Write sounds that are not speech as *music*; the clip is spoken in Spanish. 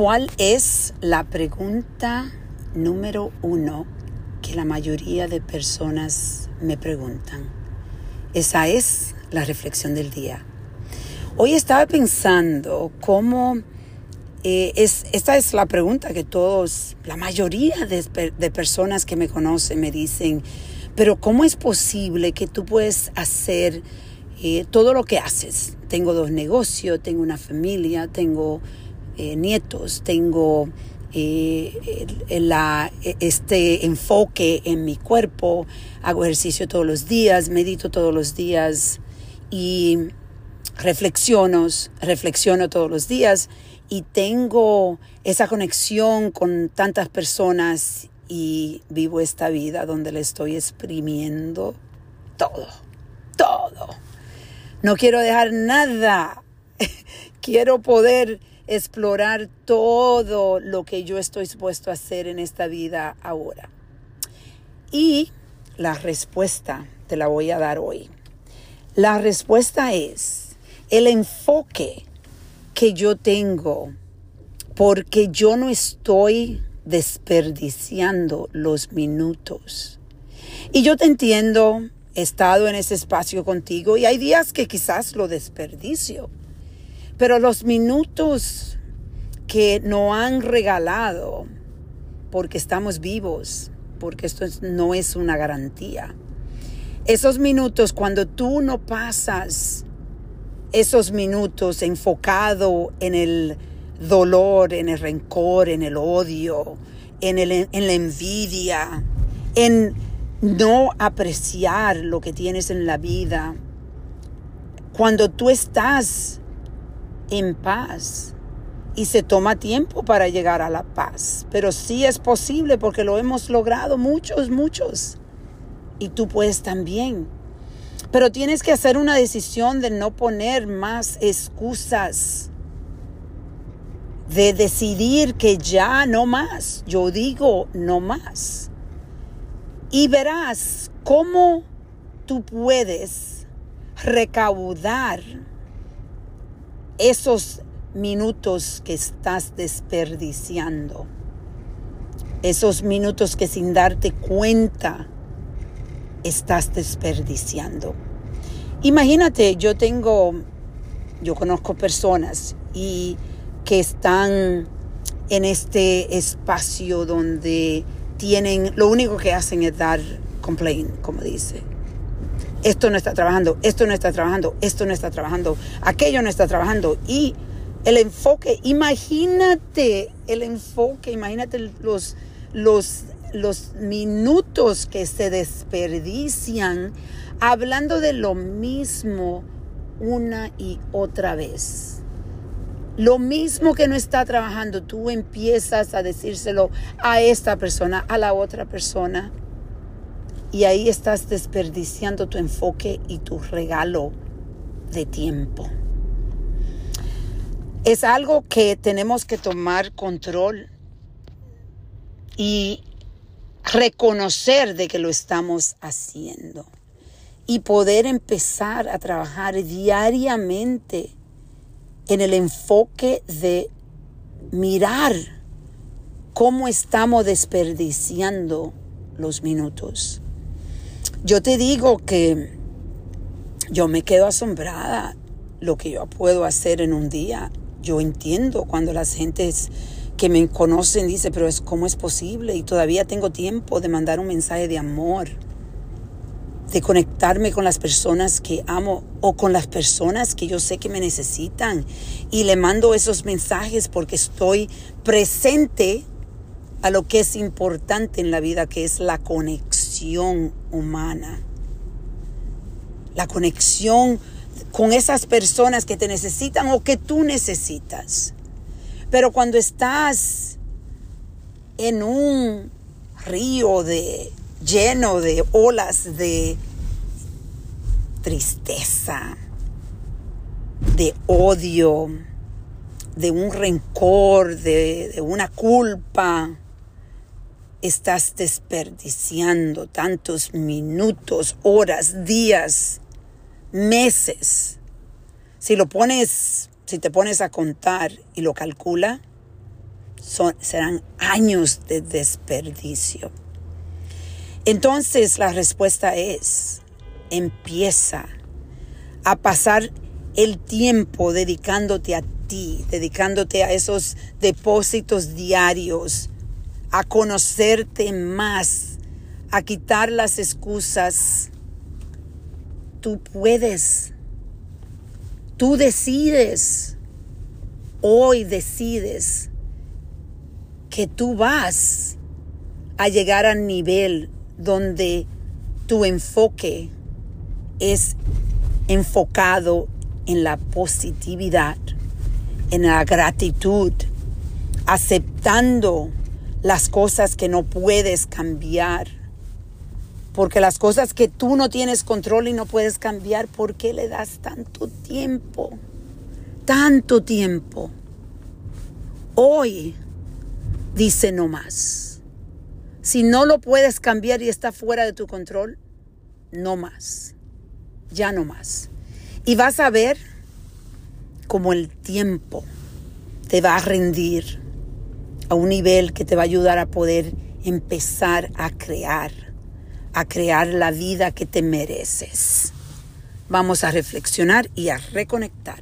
¿Cuál es la pregunta número uno que la mayoría de personas me preguntan? Esa es la reflexión del día. Hoy estaba pensando cómo eh, es, esta es la pregunta que todos, la mayoría de, personas que me conocen me dicen, pero ¿cómo es posible que tú puedes hacer eh, todo lo que haces? Tengo dos negocios, tengo una familia, tengo eh, nietos, tengo eh, la, este enfoque en mi cuerpo, hago ejercicio todos los días, medito todos los días y reflexiono, reflexiono todos los días y tengo esa conexión con tantas personas y vivo esta vida donde le estoy exprimiendo todo, todo. No quiero dejar nada. *laughs* quiero poder explorar todo lo que yo estoy dispuesto a hacer en esta vida ahora. Y la respuesta te la voy a dar hoy. La respuesta es el enfoque que yo tengo porque yo no estoy desperdiciando los minutos. Y yo te entiendo, he estado en ese espacio contigo y hay días que quizás lo desperdicio. Pero los minutos que nos han regalado, porque estamos vivos, porque esto no es una garantía. Esos minutos cuando tú no pasas esos minutos enfocado en el dolor, en el rencor, en el odio, en, el, en la envidia, en no apreciar lo que tienes en la vida. Cuando tú estás en paz. Y se toma tiempo para llegar a la paz. Pero sí es posible porque lo hemos logrado muchos, muchos. Y tú puedes también. Pero tienes que hacer una decisión de no poner más excusas. De decidir que ya no más. Yo digo no más. Y verás cómo tú puedes recaudar esos minutos que estás desperdiciando. Esos minutos que sin darte cuenta estás desperdiciando. Imagínate, yo tengo, yo conozco personas y que están en este espacio donde tienen, lo único que hacen es dar complaint, como dice esto no está trabajando, esto no está trabajando, esto no está trabajando, aquello no está trabajando. Y el enfoque, imagínate el enfoque, imagínate los, los, los minutos que se desperdician hablando de lo mismo una y otra vez. Lo mismo que no está trabajando, tú empiezas a decírselo a esta persona, a la otra persona. Y ahí estás desperdiciando tu enfoque y tu regalo de tiempo. Es algo que tenemos que tomar control y reconocer de que lo estamos haciendo y poder empezar a trabajar diariamente en el enfoque de mirar cómo estamos desperdiciando los minutos. Yo te digo que yo me quedo asombrada lo que yo puedo hacer en un día. Yo entiendo cuando las gentes que me conocen dicen, pero es cómo es posible y todavía tengo tiempo de mandar un mensaje de amor, de conectarme con las personas que amo o con las personas que yo sé que me necesitan. Y le mando esos mensajes porque estoy presente a lo que es importante en la vida, que es la conexión humana. La conexión con esas personas que te necesitan o que tú necesitas. Pero cuando estás en un río de lleno de olas de tristeza, de odio, de un rencor, de, de una culpa, estás desperdiciando tantos minutos, horas, días, meses. Si lo pones, si te pones a contar y lo calcula, serán años de desperdicio. Entonces la respuesta es, empieza a pasar el tiempo dedicándote a ti, dedicándote a esos depósitos diarios, a conocerte más, a quitar las excusas. Tú puedes, tú decides, hoy decides que tú vas a llegar al nivel donde tu enfoque es enfocado en la positividad, en la gratitud, aceptando las cosas que no puedes cambiar. Porque las cosas que tú no tienes control y no puedes cambiar, ¿por qué le das tanto tiempo? Tanto tiempo. Hoy dice no más. Si no lo puedes cambiar y está fuera de tu control, no más. Ya no más. Y vas a ver cómo el tiempo te va a rendir a un nivel que te va a ayudar a poder empezar a crear, a crear la vida que te mereces. Vamos a reflexionar y a reconectar.